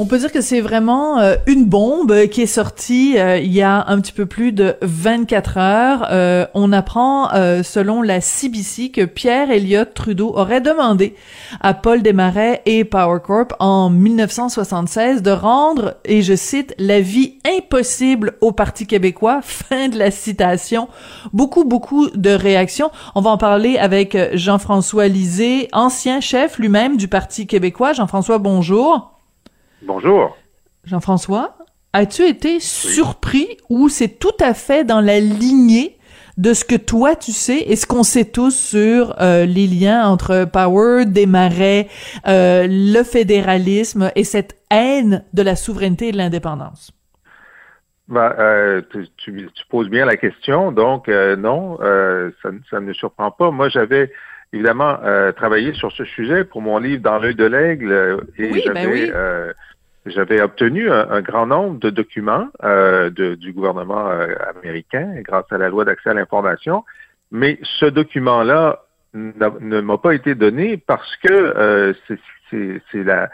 On peut dire que c'est vraiment euh, une bombe qui est sortie euh, il y a un petit peu plus de 24 heures. Euh, on apprend, selon la CBC, que Pierre Elliott Trudeau aurait demandé à Paul Desmarais et Power Corp en 1976 de rendre, et je cite, la vie impossible au Parti québécois. Fin de la citation. Beaucoup, beaucoup de réactions. On va en parler avec Jean-François Lisée, ancien chef lui-même du Parti québécois. Jean-François, bonjour. Bonjour. Jean-François, as-tu été surpris ou c'est tout à fait dans la lignée de ce que toi tu sais et ce qu'on sait tous sur euh, les liens entre Power, Desmarais, euh, le fédéralisme et cette haine de la souveraineté et de l'indépendance? Ben, euh, tu, poses bien la question, donc non, ça, ça, ne me surprend pas. Moi, j'avais évidemment travaillé sur ce sujet pour mon livre Dans l'œil de l'aigle et ben j'avais j'avais obtenu un, grand nombre de documents euh, du gouvernement euh, américain grâce à la loi d'accès à l'information, mais ce document-là ne m'a pas été donné parce que euh, c'est la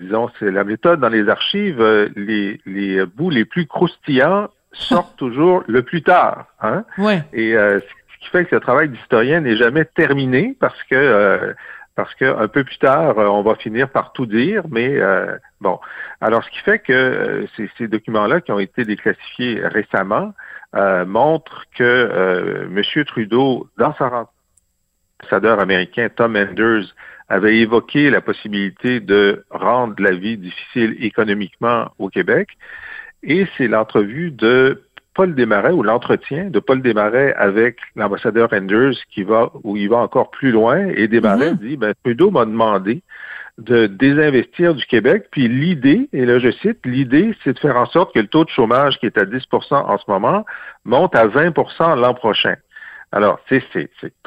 disons c'est la méthode dans les archives les, les bouts les plus croustillants sortent toujours le plus tard hein. Ouais. et ce qui fait que le travail d'historien n'est jamais terminé parce que parce qu'un peu plus tard, euh, on va finir par tout dire, mais euh, bon. Alors, ce qui fait que euh, ces, ces documents-là qui ont été déclassifiés récemment montrent que M. Trudeau, dans sa ambassadeur américain Tom Enders, avait évoqué la possibilité de rendre la vie difficile économiquement au Québec. Et c'est l'entrevue de Paul Desmarais ou l'entretien de Paul Desmarais avec l'ambassadeur Enders qui va où il va encore plus loin et Desmarais mm-hmm. dit ben Trudeau m'a demandé de désinvestir du Québec puis l'idée et là je cite l'idée c'est de faire en sorte que le taux de chômage qui est à 10% en ce moment monte à 20% l'an prochain. Alors, c'est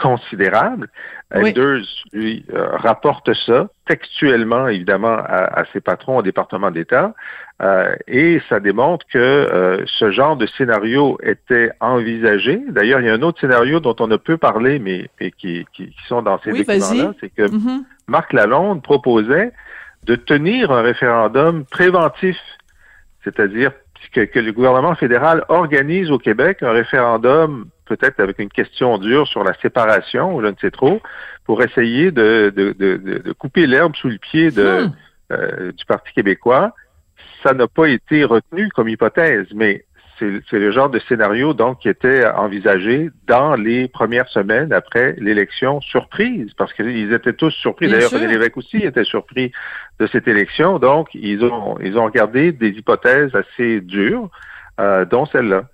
considérable. Enders, lui, euh, rapporte ça textuellement, évidemment, à, à ses patrons au département d'État. Euh, et ça démontre que euh, ce genre de scénario était envisagé. D'ailleurs, il y a un autre scénario dont on ne peut parler, mais, qui, qui, sont dans ces documents-là, c'est que mm-hmm. Marc Lalonde proposait de tenir un référendum préventif, c'est-à-dire que, que, le gouvernement fédéral organise au Québec un référendum, peut-être avec une question dure sur la séparation, ou je ne sais trop, pour essayer de, de, de, de couper l'herbe sous le pied de, hmm. euh, du Parti québécois ça n'a pas été retenu comme hypothèse, mais c'est le genre de scénario donc qui était envisagé dans les premières semaines après l'élection surprise, parce qu'ils étaient tous surpris. D'ailleurs, René Lévesque aussi était surpris de cette élection. Donc, ils ont ils ont regardé des hypothèses assez dures, euh, dont celle-là.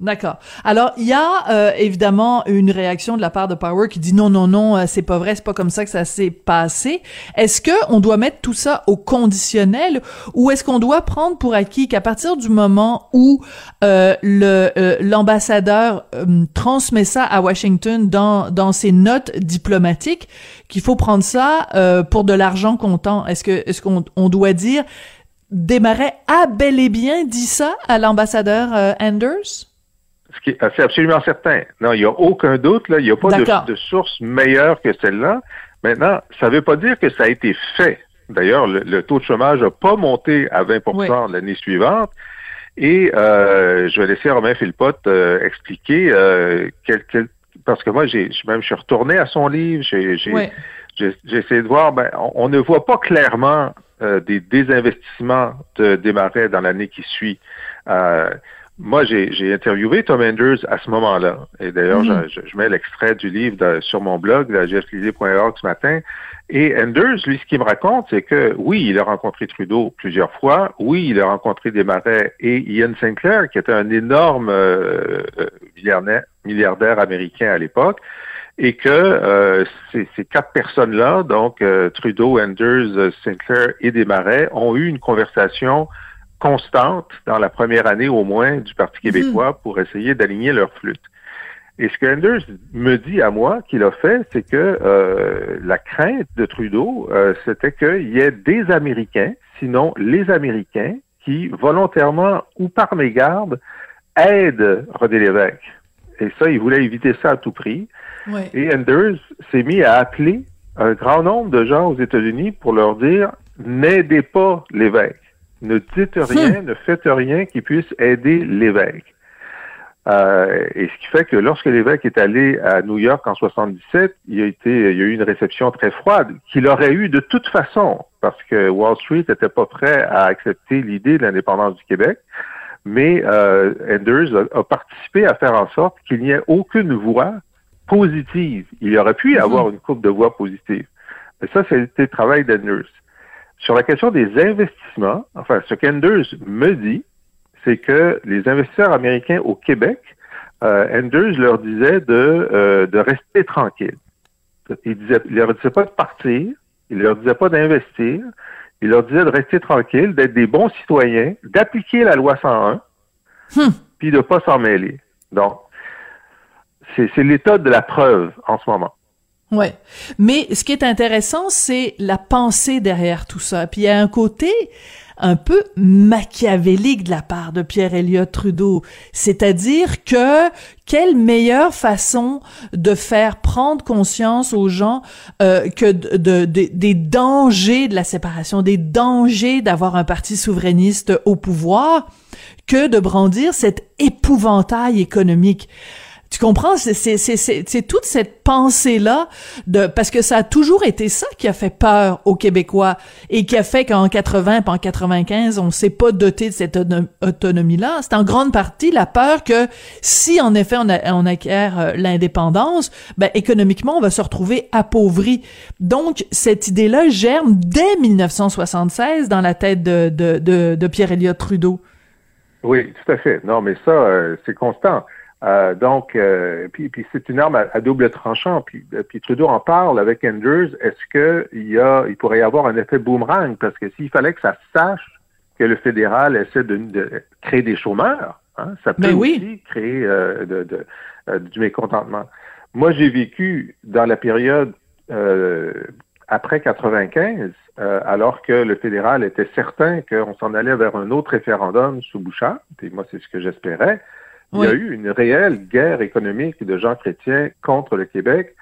D'accord. Alors il y a euh, évidemment une réaction de la part de Power qui dit non non non euh, c'est pas vrai c'est pas comme ça que ça s'est passé. Est-ce que on doit mettre tout ça au conditionnel ou est-ce qu'on doit prendre pour acquis qu'à partir du moment où euh, le l'ambassadeur transmet ça à Washington dans dans ses notes diplomatiques qu'il faut prendre ça pour de l'argent comptant? Est-ce que est-ce qu'on on doit dire Desmarais a bel et bien dit ça à l'ambassadeur Anders? C'est absolument certain. Non, il n'y a aucun doute, là. Il n'y a pas de, source meilleure que celle-là. Maintenant, ça ne veut pas dire que ça a été fait. D'ailleurs, le, taux de chômage n'a pas monté à 20% l'année suivante. Et euh, je vais laisser Romain Philpott euh, expliquer euh, quel, parce que moi, j'ai même je suis retourné à son livre, j'ai essayé de voir, ben, on, ne voit pas clairement des désinvestissements de démarrer dans l'année qui suit. Moi, j'ai interviewé Tom Enders à ce moment-là. Et d'ailleurs, mm. je, mets l'extrait du livre sur mon blog, jefflilly.org ce matin. Et Enders, lui, ce qu'il me raconte, c'est que oui, il a rencontré Trudeau plusieurs fois. Oui, il a rencontré Desmarais et Ian Sinclair, qui était un énorme euh, euh milliardaire, américain à l'époque. Et que euh, ces, ces, quatre personnes-là, donc euh, Trudeau, Enders, Sinclair et Desmarais, ont eu une conversation constante dans la première année au moins du Parti mhm. québécois pour essayer d'aligner leur flûte. Et ce que Anders me dit à moi qu'il a fait, c'est que euh, la crainte de Trudeau, euh, c'était qu'il y ait des Américains, sinon les Américains, qui volontairement ou par mégarde aident René Lévesque. Et ça, il voulait éviter ça à tout prix. Et Anders s'est mis à appeler un grand nombre de gens aux États-Unis pour leur dire n'aidez pas l'évêque. Ne dites rien, hmm. ne faites rien qui puisse aider l'évêque. Euh, et ce qui fait que lorsque l'évêque est allé à New York en 77, il a été, il y a eu une réception très froide qu'il aurait eu de toute façon, parce que Wall Street n'était pas prêt à accepter l'idée de l'indépendance du Québec. Mais euh, Enders a, participé à faire en sorte qu'il n'y ait aucune voix positive. Il y aurait pu y avoir une coupe de voix positive. Mais ça, c'était le travail d'Enders. Sur la question des investissements, enfin, ce qu'Enders me dit, c'est que les investisseurs américains au Québec, euh, Enders leur disait de, euh, de rester tranquille. Il, disait, il leur disait pas de partir, il leur disait pas d'investir, il leur disait de rester tranquille, d'être des bons citoyens, d'appliquer la loi 101, hmm. puis de pas s'en mêler. Donc, c'est l'état de la preuve en ce moment. Ouais. Mais ce qui est intéressant, c'est la pensée derrière tout ça. Puis il y a un côté un peu machiavélique de la part de Pierre Elliott Trudeau. C'est-à-dire que quelle meilleure façon de faire prendre conscience aux gens euh, que de, des dangers de la séparation, des dangers d'avoir un parti souverainiste au pouvoir, que de brandir cet épouvantail économique. Tu comprends? C'est toute cette pensée-là de, parce que ça a toujours été ça qui a fait peur aux Québécois et qui a fait qu'en 80 et en 95, on s'est pas doté de cette autonomie-là. C'est en grande partie la peur que si en effet on, on acquiert euh, l'indépendance, ben, économiquement, on va se retrouver appauvri. Donc, cette idée-là germe dès 1976 dans la tête de, de, de, de Pierre Elliott Trudeau. Oui, tout à fait. Non, mais ça, euh, c'est constant. Euh, donc, euh, puis, puis c'est une arme à, double tranchant. Puis, euh, puis, Trudeau en parle avec Andrews. Est-ce qu'il y a, il pourrait y avoir un effet boomerang? Parce que s'il fallait que ça sache que le fédéral essaie de, créer des chômeurs, hein, ça peut ben aussi créer de, de, du mécontentement. Moi, j'ai vécu dans la période après 95, alors que le fédéral était certain qu'on s'en allait vers un autre référendum sous Bouchard. Et moi, c'est ce que j'espérais. Il y a eu une réelle guerre économique de gens chrétiens contre le Québec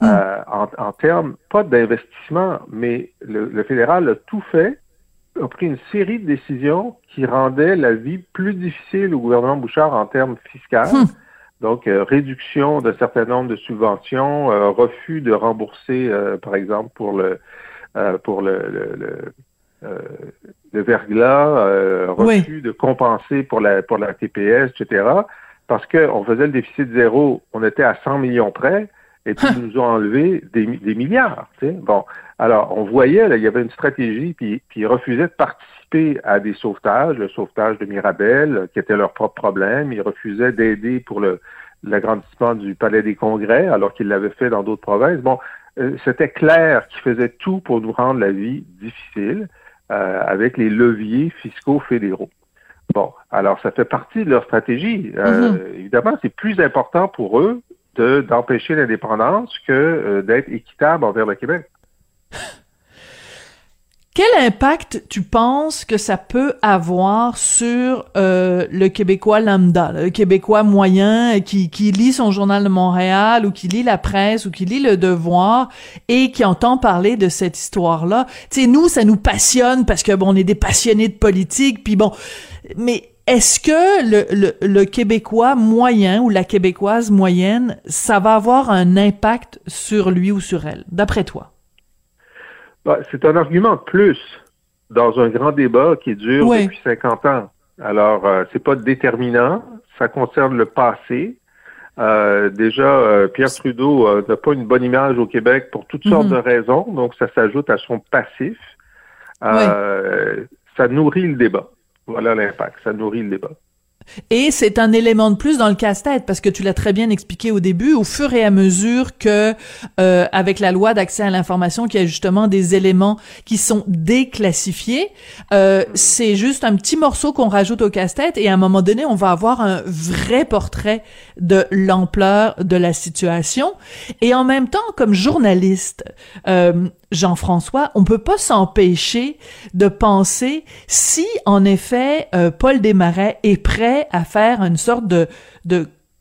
hmm. euh, en, termes, pas d'investissement, mais le, fédéral a tout fait, a pris une série de décisions qui rendaient la vie plus difficile au gouvernement Bouchard en termes fiscaux. Hmm. Donc, euh, réduction d'un certain nombre de subventions, euh, refus de rembourser, par exemple, pour le pour le, le, le verglas, euh, refus de compenser pour la pour la TPS, etc. Parce qu'on faisait le déficit zéro, on était à 100 millions près, et puis ils nous ont enlevé des, des milliards. Tu sais. Bon, alors on voyait, là, il y avait une stratégie, puis, puis ils refusaient de participer à des sauvetages, le sauvetage de Mirabel, qui était leur propre problème. Ils refusaient d'aider pour le l'agrandissement du Palais des Congrès, alors qu'ils l'avaient fait dans d'autres provinces. Bon, euh, c'était clair qu'ils faisaient tout pour nous rendre la vie difficile. Euh, avec les leviers fiscaux fédéraux. Bon, alors ça fait partie de leur stratégie. Euh, mhm. Évidemment, c'est plus important pour eux d'empêcher l'indépendance que euh, d'être équitable envers le Québec. Quel impact tu penses que ça peut avoir sur euh, le Québécois lambda, le Québécois moyen qui, qui lit son journal de Montréal ou qui lit la presse ou qui lit le Devoir et qui entend parler de cette histoire-là? Tu sais, nous, ça nous passionne parce que bon, on est des passionnés de politique, puis bon, mais est-ce que le, le, le, Québécois moyen ou la Québécoise moyenne, ça va avoir un impact sur lui ou sur elle, d'après toi? Bah, c'est un argument de plus dans un grand débat qui dure depuis 50 ans. Alors, euh, c'est pas déterminant. Ça concerne le passé. Euh, déjà, euh, Pierre Trudeau euh, n'a pas une bonne image au Québec pour toutes sortes Mhm. de raisons, donc ça s'ajoute à son passif. Euh, Ça nourrit le débat. Voilà l'impact. Ça nourrit le débat. Et c'est un élément de plus dans le casse-tête parce que tu l'as très bien expliqué au début. Au fur et à mesure que, euh, avec la loi d'accès à l'information, qu'il y a justement des éléments qui sont déclassifiés, euh, c'est juste un petit morceau qu'on rajoute au casse-tête et à un moment donné, on va avoir un vrai portrait de l'ampleur de la situation. Et en même temps, comme journaliste, euh, Jean-François, on peut pas s'empêcher de penser si, en effet, euh, Paul Desmarais est prêt à faire une sorte de,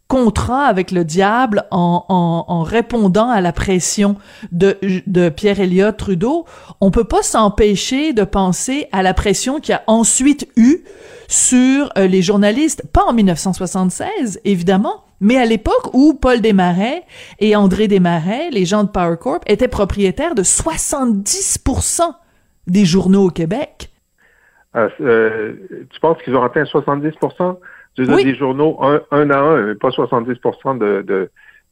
contrat avec le diable en, répondant à la pression de, Pierre Elliott Trudeau, on peut pas s'empêcher de penser à la pression qu'il a ensuite eu sur euh, les journalistes, pas en 1976, évidemment, mais à l'époque où Paul Desmarais et André Desmarais, les gens de Power Corp, étaient propriétaires de 70% des journaux au Québec. Euh, euh, tu penses qu'ils ont atteint 70 Je veux dire, Oui. des journaux un, un à un, mais pas 70 de, de,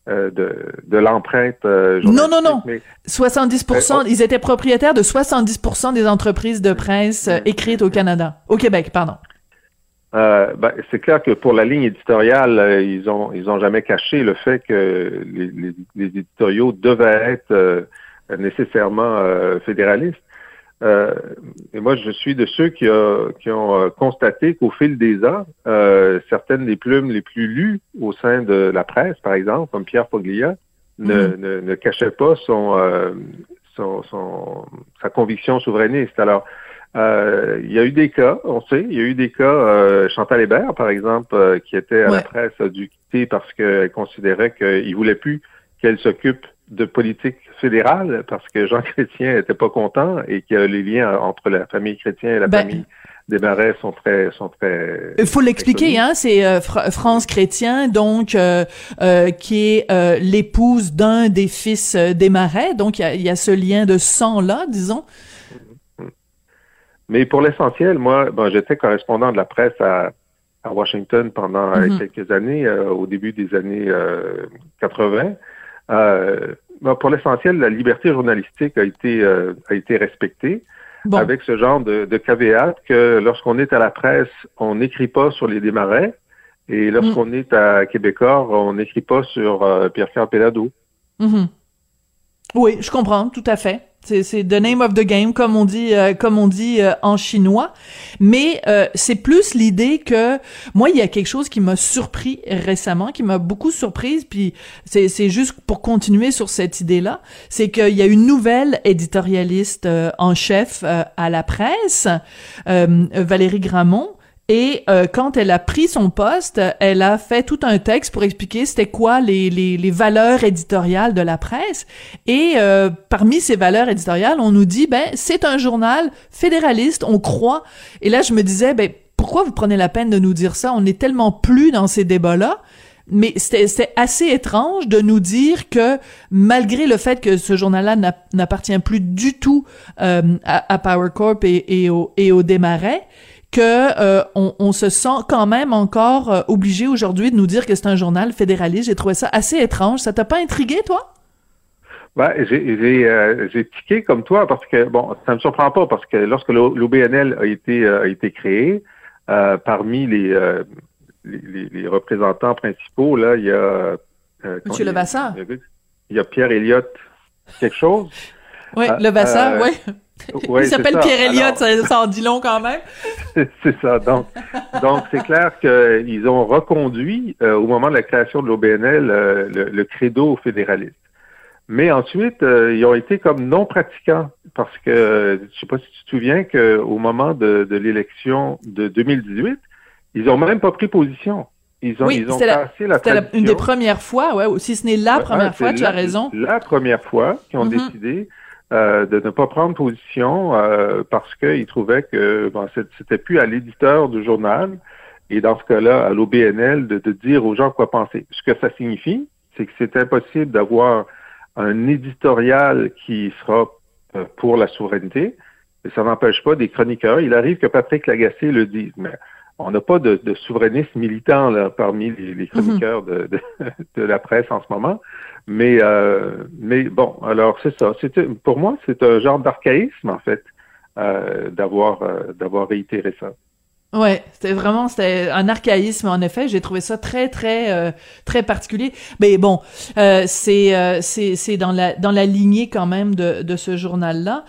euh, de, de l'empreinte euh, Non, non, non. journalistique, 70%, Euh, oh. ils étaient propriétaires de 70% des entreprises de presse euh, écrites au Canada, au Québec, pardon. Ben, c'est clair que pour la ligne éditoriale, ils ont ils ont jamais caché le fait que les, les- les éditoriaux devaient être nécessairement fédéralistes. Euh, et moi, je suis de ceux qui, a- qui ont euh, constaté qu'au fil des ans, euh, certaines des plumes les plus lues au sein de la presse, par exemple, comme Pierre Poglia, ne, Mhm. ne, ne cachaient pas son, euh, son, son- sa conviction souverainiste. Alors, euh, il y a eu des cas, on sait, il y a eu des cas, euh, Chantal Hébert, par exemple, euh, qui était à Ouais. la presse, a dû quitter parce qu'elle considérait qu'il voulait plus qu'elle s'occupe de politique fédérale parce que Jean Chrétien était pas content et que les liens entre la famille Chrétien et la Ben- famille des Marais sont très, sont très. Il faut l'expliquer, hein, c'est euh, Fra- France Chrétien, donc euh, euh, qui est l'épouse d'un des fils des Marais, donc il y a, il y a ce lien de sang là, disons. Mais pour l'essentiel, moi, bon, j'étais correspondant de la presse à, à Washington pendant Mhm. quelques années, au début des années euh, 80. Euh, pour l'essentiel, la liberté journalistique a été euh, a été respectée Bon, avec ce genre de, de caveat que lorsqu'on est à la presse, on n'écrit pas sur les démarrais et lorsqu'on est à Québécois, on n'écrit pas sur euh, Pierre-Carl Pelado. mhm. Oui, je comprends, tout à fait. C'est, the name of the game, comme on dit, euh, comme on dit euh, en chinois. Mais euh, c'est plus l'idée que moi, il y a quelque chose qui m'a surpris récemment, qui m'a beaucoup surprise. Puis c'est, c'est juste pour continuer sur cette idée-là, c'est qu'il y a une nouvelle éditorialiste euh, en chef euh, à la presse, euh, Valérie Gramont. Et euh, quand elle a pris son poste, elle a fait tout un texte pour expliquer c'était quoi les, les, les valeurs éditoriales de la presse. Et euh, parmi ces valeurs éditoriales, on nous dit ben c'est un journal fédéraliste, on croit. Et là, je me disais ben pourquoi vous prenez la peine de nous dire ça? On est tellement plus dans ces débats-là. Mais c'était assez étrange de nous dire que malgré le fait que ce journal-là n'a- n'appartient plus du tout euh, à, à Power Corp et, et au, et au Desmarais, que euh, on, on se sent quand même encore euh, obligé aujourd'hui de nous dire que c'est un journal fédéraliste. J'ai trouvé ça assez étrange. Ça t'a pas intrigué, toi? Ben, j'ai j'ai, euh, j'ai tiqué comme toi parce que bon, ça me surprend pas parce que lorsque l'O- l'OBNL a été euh, a été créé, parmi les, les, les- représentants principaux là, il y a Monsieur Levasseur. il y a- Pierre Elliott quelque chose? Oui, le Vasseur, euh, oui. Ouais, Il s'appelle. Pierre Elliott, ça, ça en dit long quand même. c'est ça. Donc, donc c'est clair qu'ils ont reconduit euh, au moment de la création de l'OBNL euh, le, le credo fédéraliste. Mais ensuite, euh, ils ont été comme non pratiquants parce que je sais pas si tu te souviens qu'au moment de, de l'élection de 2018, ils ont même pas pris position. Ils ont, Oui, ils ont c'était la- cassé la C'était la- tradition. une des premières fois, ouais, ou si ce n'est la première fois, tu as raison. La première fois qu'ils ont Mhm. décidé euh, de ne pas prendre position euh, parce qu'ils trouvaient que bon, c'était plus à l'éditeur du journal et dans ce cas-là à l'OBNL de, dire aux gens quoi penser. Ce que ça signifie, c'est que c'est impossible d'avoir un éditorial qui sera euh, pour la souveraineté. Et ça n'empêche pas des chroniqueurs. Il arrive que Patrick Lagacé le dise, mais on n'a pas de, de souverainistes militants là, parmi les, les chroniqueurs de, de, de, la presse en ce moment. Mais, euh, mais bon, alors c'est ça. Pour moi, c'est un genre d'archaïsme, en fait, euh, d'avoir euh, d'avoir réitéré ça. Ouais, c'était vraiment c'était un archaïsme en effet. J'ai trouvé ça très très euh, très particulier. Mais bon, euh, c'est euh, c'est c'est dans la dans la lignée quand même de de ce journal là.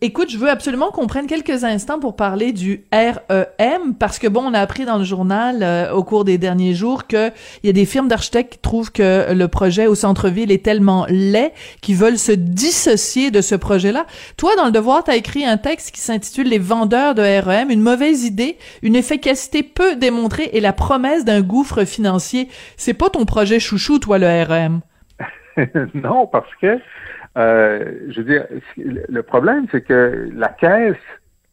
écoute, je veux absolument qu'on prenne quelques instants pour parler du REM parce que bon, on a appris dans le journal au cours des derniers jours que il y a des firmes d'architectes qui trouvent que le projet au centre-ville est tellement laid qu'ils veulent se dissocier de ce projet-là. Toi, dans le Devoir, tu as écrit un texte qui s'intitule Les vendeurs de REM, une mauvaise idée une efficacité peu démontrée et la promesse d'un gouffre financier. C'est pas ton projet chouchou, toi, le RM. non, parce que, euh, je veux dire, le problème, c'est que la caisse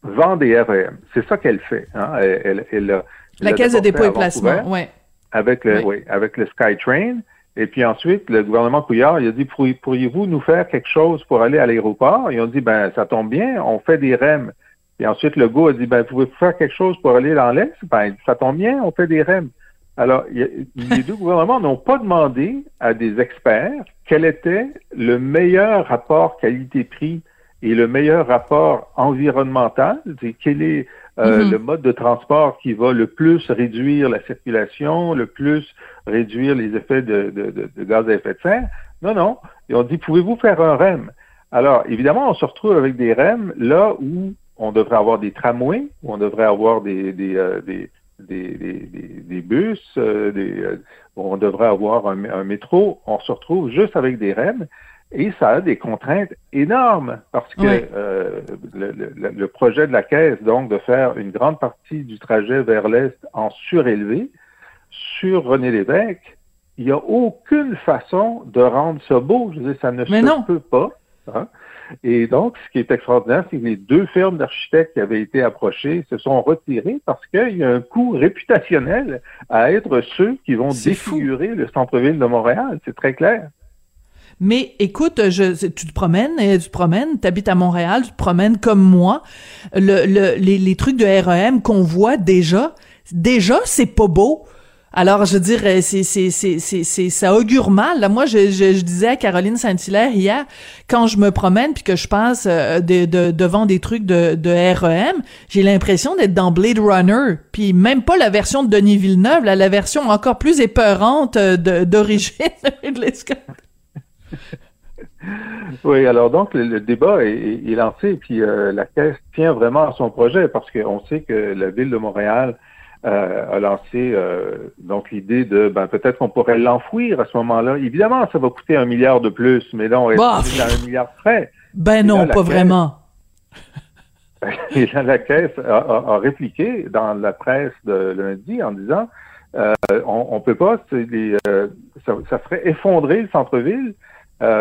vend des REM. C'est ça qu'elle fait. Hein. Elle, la caisse de dépôt et placement, oui. Avec le, oui. avec le SkyTrain. Et puis ensuite, le gouvernement Couillard, il a dit, pourriez-vous nous faire quelque chose pour aller à l'aéroport? Ils ont dit, ben, ça tombe bien, on fait des REM. Et ensuite, le go a dit, ben, vous pouvez faire quelque chose pour aller dans l'Est? Ben, ça tombe bien, on fait des REM. Alors, les deux gouvernements n'ont pas demandé à des experts quel était le meilleur rapport qualité-prix et le meilleur rapport environnemental, quel est euh, mm-hmm. le mode de transport qui va le plus réduire la circulation, le plus réduire les effets de, de, de gaz à effet de serre. Non, non. Ils ont dit, pouvez-vous faire un REM? Alors, évidemment, on se retrouve avec des REM là où on devrait avoir des tramways, on devrait avoir des, des, euh, des, des, bus, euh, des, euh, on devrait avoir un, métro. On se retrouve juste avec des REM et ça a des contraintes énormes parce que le, le, projet de la Caisse, donc, de faire une grande partie du trajet vers l'Est en surélevé, sur René Lévesque, il n'y a aucune façon de rendre ça beau. Je veux dire, ça ne se peut pas. Hein? Et donc, ce qui est extraordinaire, c'est que les deux firmes d'architectes qui avaient été approchées se sont retirées parce qu'il y a un coût réputationnel à être ceux qui vont défigurer le centre-ville de Montréal. C'est très clair. Mais écoute, je, tu te promènes, tu te promènes, tu habites à Montréal, tu te promènes comme moi. Le, les, les trucs de REM qu'on voit déjà, déjà, c'est pas beau. Alors, je veux dire, euh, c'est, ça augure mal. Moi, je, disais à Caroline Saint-Hilaire hier, quand je me promène puis que je passe euh, de, devant des trucs de, REM, j'ai l'impression d'être dans Blade Runner. Puis même pas la version de Denis Villeneuve, la version encore plus épeurante euh, d'origine de Scott. Oui, alors donc le, débat est, est, lancé, puis la Caisse tient vraiment à son projet parce qu'on sait que la ville de Montréal euh, a lancé euh, donc l'idée de ben, peut-être qu'on pourrait l'enfouir à ce moment-là. Évidemment, ça va coûter un milliard de plus, mais là, on est à un milliard près. Ben non, pas vraiment. Et là, la Caisse a, répliqué dans la presse de lundi en disant euh, on, ne peut pas, ça, ça, ferait effondrer le centre-ville,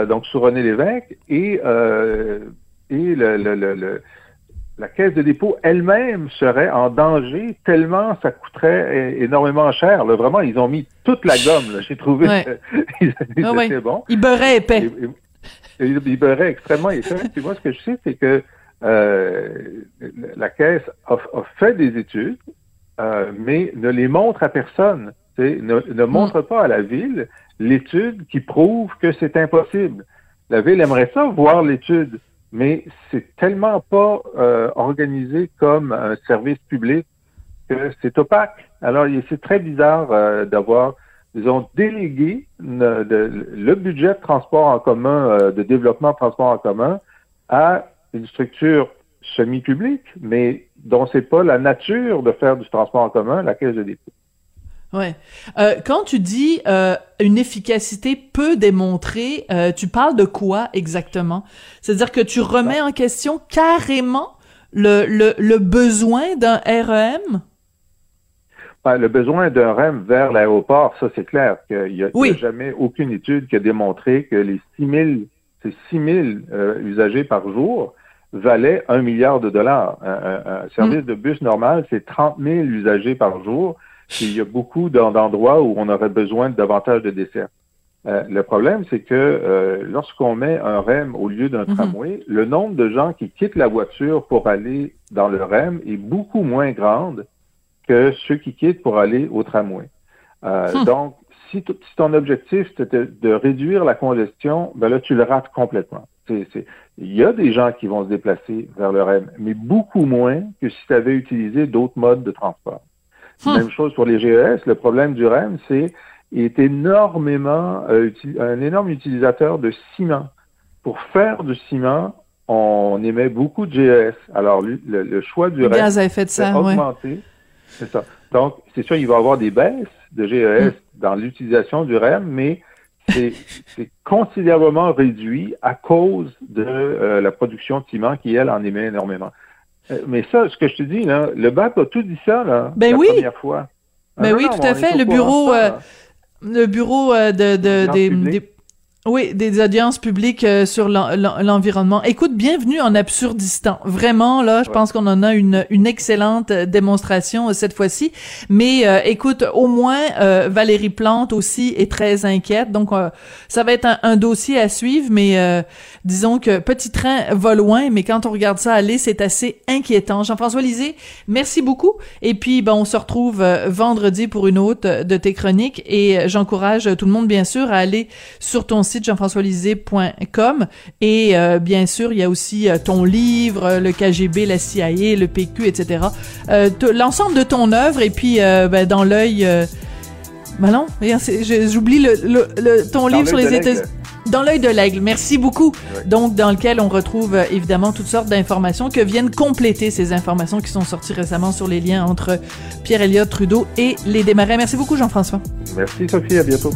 donc sous René Lévesque, et, et le, le, le la caisse de dépôt elle-même serait en danger tellement ça coûterait énormément cher. Vraiment, ils ont mis toute la gomme. J'ai trouvé ouais. ils, ah bon. Ils beurraient épais. ils beurraient extrêmement épais. Et moi, ce que je sais, c'est que euh, la caisse a, fait des études, euh, mais ne les montre à personne. Ne, ne mm. montre pas à la ville l'étude qui prouve que c'est impossible. La ville aimerait ça, voir l'étude mais c'est tellement pas euh, organisé comme un service public que c'est opaque. Alors, c'est très bizarre euh, d'avoir, disons, délégué le budget de transport en commun, euh, de développement de transport en commun à une structure semi-publique, mais dont c'est pas la nature de faire du transport en commun, la caisse de. Ouais. Euh, quand tu dis euh, une efficacité peu démontrée, euh, tu parles de quoi exactement? C'est-à-dire que tu remets en question carrément le, le, le besoin d'un REM ben, Le besoin d'un REM vers l'aéroport, ça c'est clair qu'il n'y a, a, jamais aucune étude qui a démontré que les 6000 ces 6000 usagers par jour valaient un milliard de dollars. Un, service mm. de bus normal, c'est 30 000 usagers par jour il y a beaucoup d'endroits où on aurait besoin de davantage de desserts. Euh, le problème, c'est que euh, lorsqu'on met un REM au lieu d'un mhm. tramway, le nombre de gens qui quittent la voiture pour aller dans le REM est beaucoup moins grand que ceux qui quittent pour aller au tramway. Euh, Hmm. Donc, si, si ton objectif c'était de réduire la congestion, ben là, tu le rates complètement. Il y a des gens qui vont se déplacer vers le REM, mais beaucoup moins que si tu avais utilisé d'autres modes de transport. Hmm. Même chose pour les GES. Le problème du REM, c'est il est énormément euh, un énorme utilisateur de ciment. Pour faire du ciment, on émet beaucoup de GES. Alors, le, le choix du REM Gaz à effet de c'est ouais. ça. Donc, c'est sûr, il va y avoir des baisses de. GES dans l'utilisation du REM, mais c'est c'est considérablement réduit à cause de euh, la production de ciment qui, elle, en émet énormément. Euh, mais ça, ce que je te dis, là, le BAP a tout dit ça, là, Ben la oui. première fois. Ben Ah, oui, non, tout à fait. au Le bureau, de ça, euh. Le bureau euh, de, de des, publique. des- oui, des audiences publiques euh, sur l'en- l'en- l'environnement. Écoute, bienvenue en Absurdistan. Vraiment, là, je Ouais. pense qu'on en a une, une excellente euh, démonstration euh, cette fois-ci. Mais euh, écoute, au moins, euh, Valérie Plante aussi est très inquiète. Donc, euh, ça va être un, un dossier à suivre. Mais euh, disons que Petit Train va loin, mais quand on regarde ça aller, c'est assez inquiétant. Jean-François Lisée, merci beaucoup. Et puis, ben, on se retrouve vendredi pour une autre de tes chroniques. Et j'encourage tout le monde, bien sûr, à aller sur ton site jean-françoislisée.com. Et euh, bien sûr, il y a aussi euh, ton livre, euh, le KGB, la CIA, le PQ, etc. L'ensemble de ton œuvre. Et puis, ben, dans l'œil... Ben non, j'oublie le, le, le- ton Dans livre sur les. États-Unis. Dans l'œil de l'aigle. Merci beaucoup. Donc, dans lequel on retrouve euh, évidemment toutes sortes d'informations que viennent compléter ces informations qui sont sorties récemment sur les liens entre Pierre Elliott Trudeau et les démarrais. Merci beaucoup, Jean-François. Merci, Sophie. À bientôt.